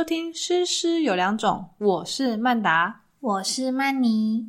收听《诗诗有两种》，我是曼达，我是曼妮。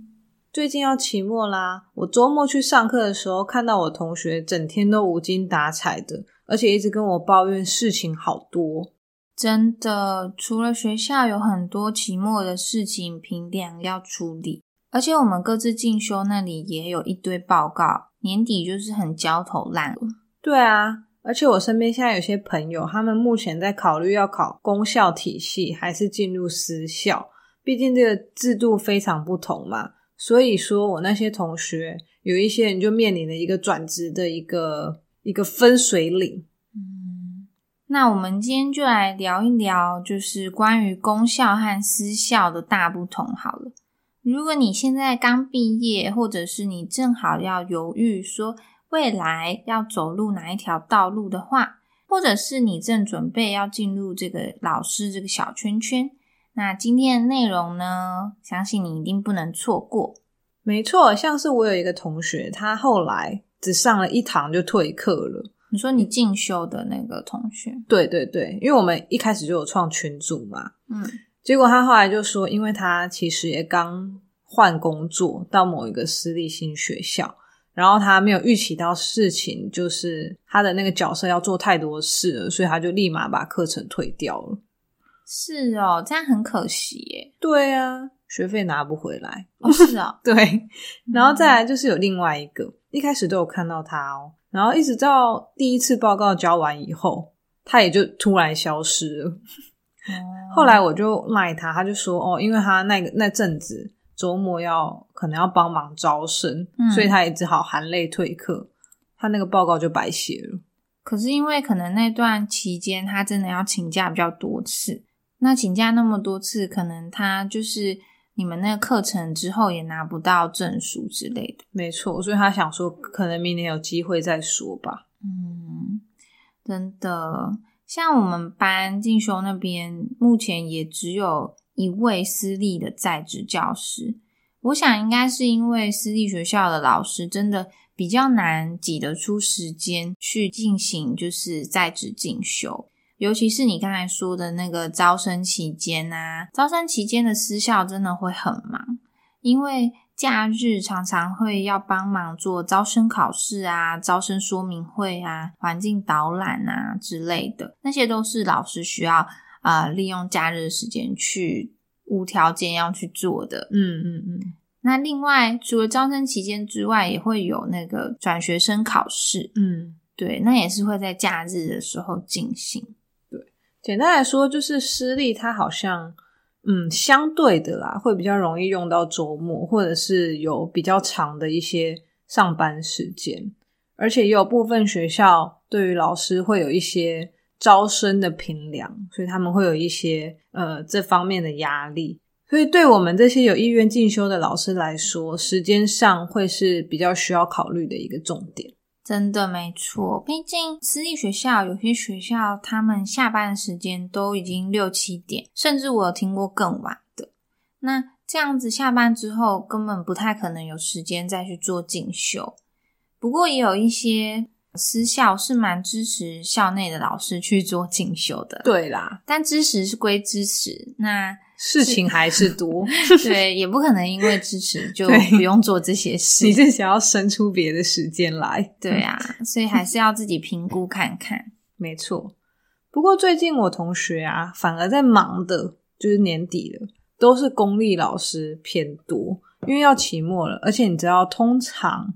最近要期末啦，我周末去上课的时候，看到我同学整天都无精打采的，而且一直跟我抱怨事情好多。真的，除了学校有很多期末的事情评量要处理，而且我们各自进修那里也有一堆报告，年底就是很焦头烂额。对啊。而且我身边现在有些朋友，他们目前在考虑要考公校体系还是进入私校，毕竟这个制度非常不同嘛。所以说我那些同学有一些人就面临了一个转职的一个一个分水岭。嗯，那我们今天就来聊一聊，就是关于公校和私校的大不同。好了，如果你现在刚毕业，或者是你正好要犹豫说。未来要走入哪一条道路的话，或者是你正准备要进入这个老师这个小圈圈，那今天的内容呢，相信你一定不能错过。没错，像是我有一个同学，他后来只上了一堂就退课了。你说你进修的那个同学？对对对，因为我们一开始就有创群组嘛，嗯，结果他后来就说，因为他其实也刚换工作到某一个私立新学校。然后他没有预期到事情，就是他的那个角色要做太多事了，所以他就立马把课程退掉了。是哦，这样很可惜耶。对啊，学费拿不回来。哦，是啊，对。然后再来就是有另外一个，一开始都有看到他哦，然后一直到第一次报告交完以后，他也就突然消失了。哦。后来我就赖他，他就说哦，因为他那个那阵子。周末要可能要帮忙招生，所以他也只好含泪退课，他那个报告就白写了。可是因为可能那段期间他真的要请假比较多次，那请假那么多次，可能他就是你们那个课程之后也拿不到证书之类的。没错，所以他想说，可能明年有机会再说吧。嗯，真的，像我们班进修那边，目前也只有。一位私立的在职教师，我想应该是因为私立学校的老师真的比较难挤得出时间去进行就是在职进修，尤其是你刚才说的那个招生期间啊，招生期间的私校真的会很忙，因为假日常常会要帮忙做招生考试啊、招生说明会啊、环境导览啊之类的，那些都是老师需要。啊，利用假日的时间去无条件要去做的，嗯嗯嗯。那另外，除了招生期间之外，也会有那个转学生考试，嗯，对，那也是会在假日的时候进行。对，简单来说，就是私立它好像，嗯，相对的啦，会比较容易用到周末，或者是有比较长的一些上班时间，而且也有部分学校对于老师会有一些。招生的评量，所以他们会有一些呃这方面的压力，所以对我们这些有意愿进修的老师来说，时间上会是比较需要考虑的一个重点。真的没错，毕竟私立学校有些学校，他们下班时间都已经六七点，甚至我有听过更晚的。那这样子下班之后，根本不太可能有时间再去做进修。不过也有一些。私校是蛮支持校内的老师去做进修的，对啦。但支持是归支持，那事情还是多，对，也不可能因为支持 就不用做这些事。你是想要生出别的时间来？对啊，所以还是要自己评估看看。没错。不过最近我同学啊，反而在忙的，就是年底了，都是公立老师偏多，因为要期末了，而且你知道，通常。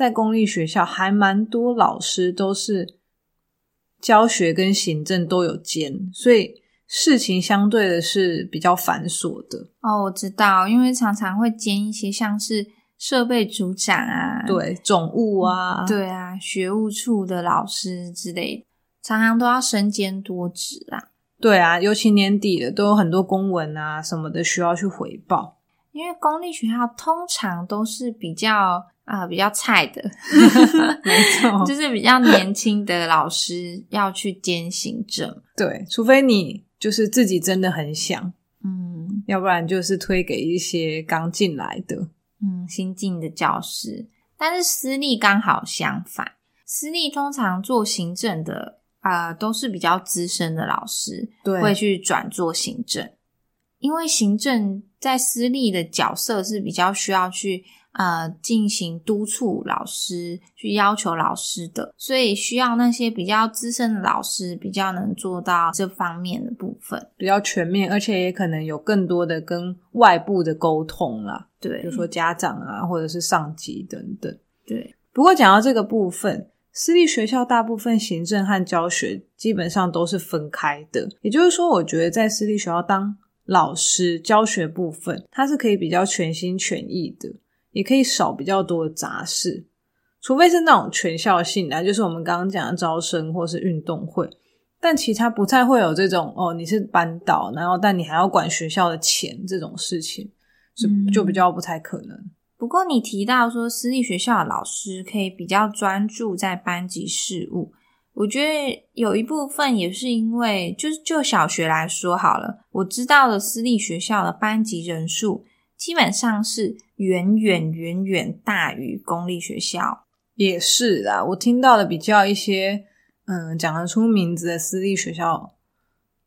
在公立学校还蛮多老师都是教学跟行政都有兼，所以事情相对的是比较繁琐的。哦，我知道，因为常常会兼一些像是设备组长啊，对，总务啊，对啊，学务处的老师之类的，常常都要身兼多职啊。对啊，尤其年底了，都有很多公文啊什么的需要去回报。因为公立学校通常都是比较。啊，比较菜的，没错，就是比较年轻的老师要去兼行政，对，除非你就是自己真的很想，嗯，要不然就是推给一些刚进来的，嗯，新进的教师。但是私立刚好相反，私立通常做行政的啊，都是比较资深的老师，对，会去转做行政，因为行政在私立的角色是比较需要去呃进行督促老师，去要求老师的，所以需要那些比较资深的老师比较能做到这方面的部分，比较全面，而且也可能有更多的跟外部的沟通啦，对，比如说家长啊，或者是上级等等。对，不过讲到这个部分。私立学校大部分行政和教学基本上都是分开的，也就是说，我觉得在私立学校当老师教学部分，它是可以比较全心全意的，也可以少比较多的杂事，除非是那种全校性的，就是我们刚刚讲的招生或是运动会，但其他不太会有这种哦，你是班导，然后但你还要管学校的钱这种事情，是就比较不太可能。不过你提到说私立学校的老师可以比较专注在班级事务，我觉得有一部分也是因为，就是就小学来说好了，我知道的私立学校的班级人数基本上是远远远远大于公立学校。也是啦，我听到的比较一些，嗯，讲得出名字的私立学校，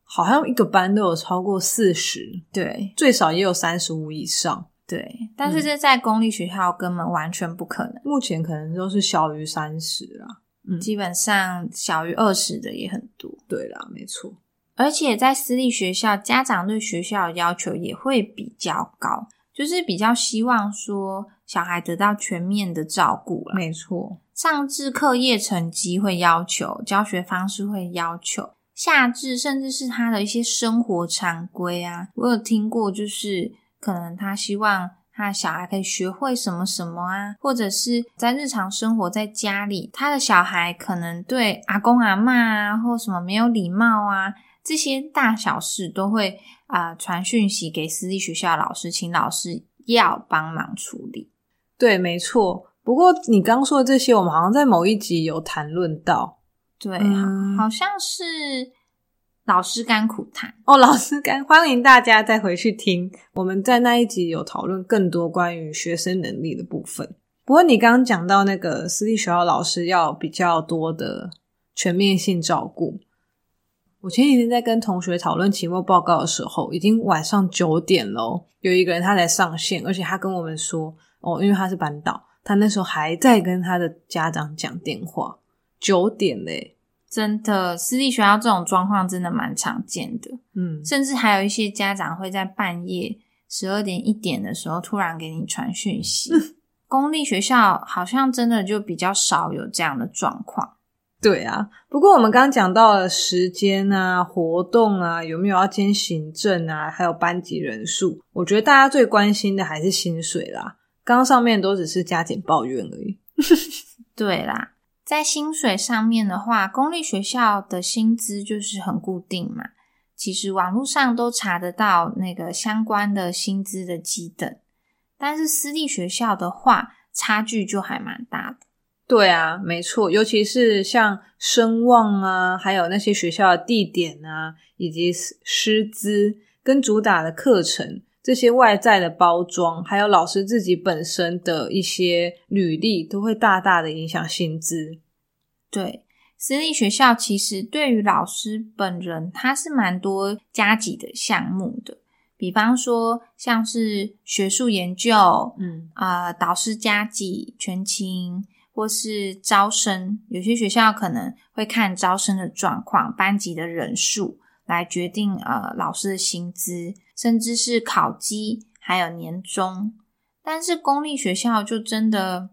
好像一个班都有超过四十，对，最少也有三十五以上。对，但是这在公立学校根本完全不可能。目前可能都是小于三十啦，嗯，基本上小于二十的也很多。对啦，没错。而且在私立学校，家长对学校的要求也会比较高，就是比较希望说小孩得到全面的照顾没错，上至课业成绩会要求，教学方式会要求，下至甚至是他的一些生活常规啊，我有听过，就是。可能他希望他的小孩可以学会什么什么啊，或者是在日常生活在家里，他的小孩可能对阿公阿妈啊，或什么没有礼貌啊，这些大小事都会啊传讯息给私立学校老师，请老师要帮忙处理。对，没错。不过你刚说的这些，我们好像在某一集有谈论到。对，好像是。老师甘苦谈哦，老师甘，欢迎大家再回去听。我们在那一集有讨论更多关于学生能力的部分。不过你刚刚讲到那个私立学校老师要比较多的全面性照顾，我前几天在跟同学讨论期末报告的时候，已经晚上九点喽。有一个人他才上线，而且他跟我们说哦，因为他是班导，他那时候还在跟他的家长讲电话，九点嘞。真的，私立学校这种状况真的蛮常见的，嗯，甚至还有一些家长会在半夜十二点一点的时候突然给你传讯息。公立学校好像真的就比较少有这样的状况。对啊，不过我们刚刚讲到了时间啊、活动啊，有没有要兼行政啊，还有班级人数，我觉得大家最关心的还是薪水啦。刚刚上面都只是加减抱怨而已。对啦。在薪水上面的话，公立学校的薪资就是很固定嘛。其实网络上都查得到那个相关的薪资的基等，但是私立学校的话，差距就还蛮大的。对啊，没错，尤其是像声望啊，还有那些学校的地点啊，以及师资跟主打的课程。这些外在的包装，还有老师自己本身的一些履历，都会大大的影响薪资。对，私立学校其实对于老师本人，他是蛮多加级的项目的。比方说，像是学术研究，嗯啊，导师加级、全勤，或是招生。有些学校可能会看招生的状况、班级的人数来决定呃老师的薪资。甚至是考绩，还有年终，但是公立学校就真的，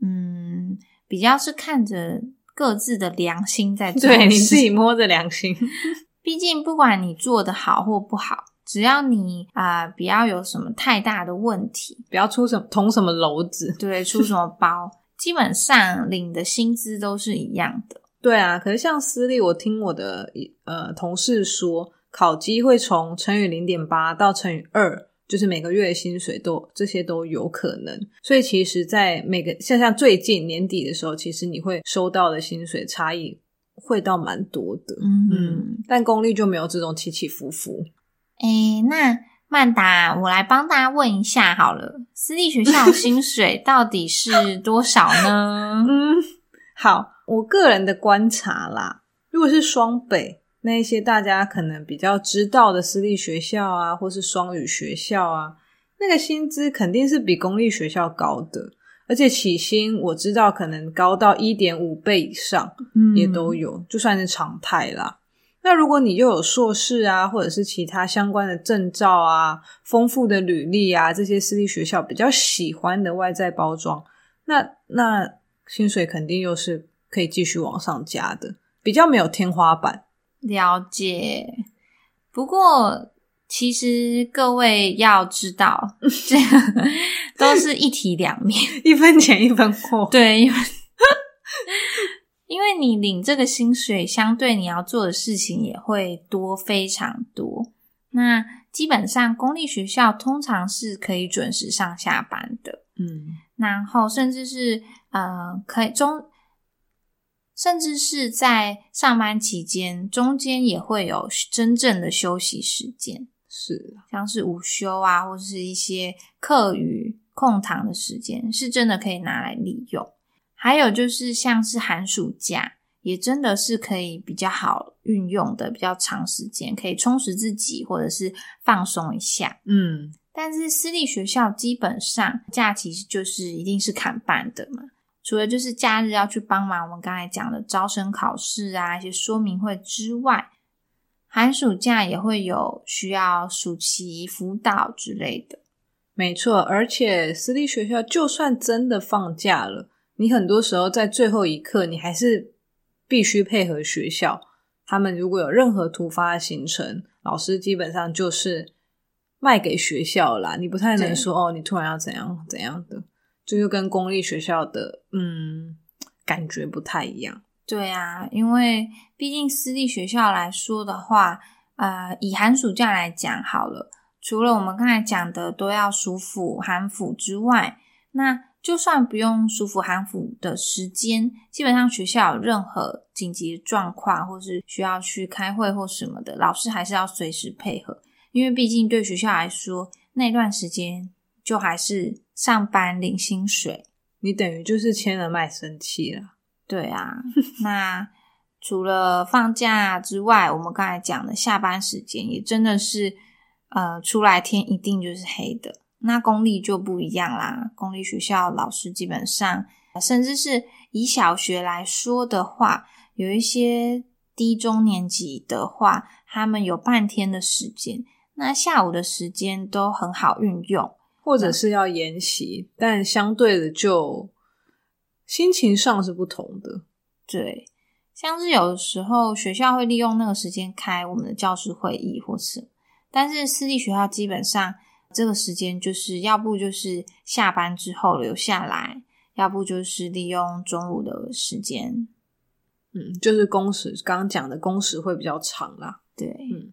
嗯，比较是看着各自的良心在做，对你自己摸着良心。毕竟不管你做的好或不好，只要你啊，不要有什么太大的问题，不要出什么捅什么篓子，对，出什么包，基本上领的薪资都是一样的。对啊，可是像私立，我听我的呃同事说。考绩会从乘以零点八到乘以二，就是每个月的薪水都这些都有可能。所以其实，在每个像像最近年底的时候，其实你会收到的薪水差异会到蛮多的。嗯，但公立就没有这种起起伏伏。诶，那曼达，我来帮大家问一下好了，私立学校薪水到底是多少呢？嗯，好，我个人的观察啦。如果是双北那一些大家可能比较知道的私立学校啊，或是双语学校啊，那个薪资肯定是比公立学校高的，而且起薪我知道可能高到一点五倍以上，嗯也都有，就算是常态啦。那如果你又有硕士啊，或者是其他相关的证照啊、丰富的履历啊，这些私立学校比较喜欢的外在包装，那那薪水肯定又是可以继续往上加的，比较没有天花板。了解。不过，其实各位要知道，这个都是一体两面。一分钱一分货，对，因为因为你领这个薪水，相对你要做的事情也会多非常多。那基本上公立学校通常是可以准时上下班的，嗯，然后甚至是呃可以中，甚至是在上班期间中间也会有真正的休息时间。是像是午休啊，或者是一些课余空堂的时间，是真的可以拿来利用。还有就是像是寒暑假，也真的是可以比较好运用的，比较长时间可以充实自己，或者是放松一下。嗯，但是私立学校基本上假期就是一定是砍半的嘛，除了就是假日要去帮忙我们刚才讲的招生考试啊一些说明会之外，寒暑假也会有需要暑期辅导之类的。没错。而且私立学校就算真的放假了，你很多时候在最后一刻，你还是必须配合学校。他们如果有任何突发的行程，老师基本上就是卖给学校啦。你不太能说哦，你突然要怎样怎样的，这就跟公立学校的嗯感觉不太一样。对啊，因为毕竟私立学校来说的话，呃，以寒暑假来讲好了，除了我们刚才讲的都要舒服、寒辅之外，那就算不用舒服、寒辅的时间，基本上学校有任何紧急状况，或是需要去开会或什么的，老师还是要随时配合，因为毕竟对学校来说，那段时间就还是上班领薪水。你等于就是签了卖身契了。对啊，那除了放假之外，我们刚才讲的下班时间也真的是，呃，出来天一定就是黑的。那公立就不一样啦，公立学校老师基本上，甚至是以小学来说的话，有一些低中年级的话，他们有半天的时间，那下午的时间都很好运用。或者是要研习，但相对的就心情上是不同的。对，像是有的时候学校会利用那个时间开我们的教师会议或是，但是私立学校基本上这个时间就是要不就是下班之后留下来，要不就是利用中午的时间。嗯，就是工时，刚刚讲的工时会比较长啦。对，嗯。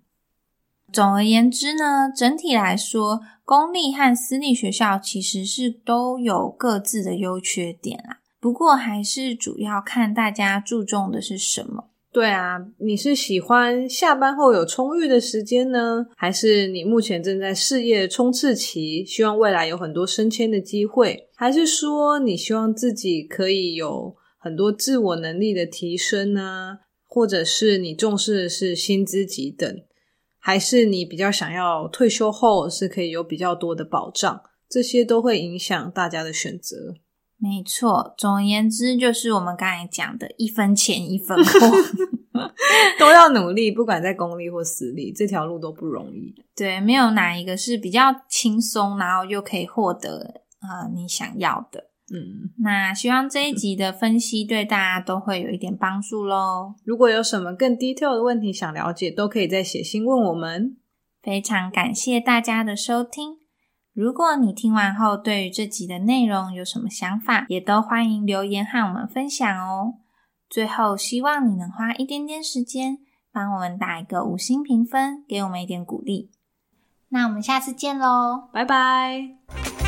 总而言之呢，整体来说，公立和私立学校其实是都有各自的优缺点啦。不过还是主要看大家注重的是什么。对啊，你是喜欢下班后有充裕的时间呢，还是你目前正在事业冲刺期，希望未来有很多升迁的机会，还是说你希望自己可以有很多自我能力的提升呢？或者是你重视的是薪资级等？还是你比较想要退休后是可以有比较多的保障，这些都会影响大家的选择。没错，总而言之，就是我们刚才讲的一分钱一分货，都要努力，不管在公立或私立，这条路都不容易。对，没有哪一个是比较轻松，然后又可以获得呃你想要的。嗯，那希望这一集的分析对大家都会有一点帮助喽。如果有什么更 detail 的问题想了解，都可以再写信问我们。非常感谢大家的收听。如果你听完后对于这集的内容有什么想法，也都欢迎留言和我们分享哦。最后，希望你能花一点点时间，帮我们打一个五星评分，给我们一点鼓励。那我们下次见喽，拜拜。